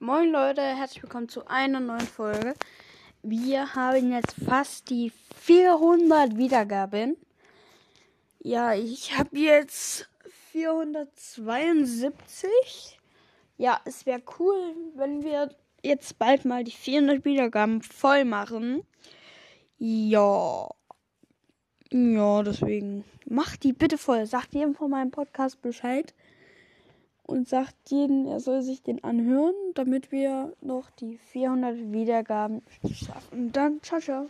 Moin Leute, herzlich willkommen zu einer neuen Folge. Wir haben jetzt fast die 400 Wiedergaben. Ja, ich habe jetzt 472. Ja, es wäre cool, wenn wir jetzt bald mal die 400 Wiedergaben voll machen. Ja. Ja, deswegen macht die bitte voll. Sagt jedem von meinem Podcast Bescheid und sagt jeden, er soll sich den anhören, damit wir noch die 400 Wiedergaben schaffen. Dann ciao, ciao.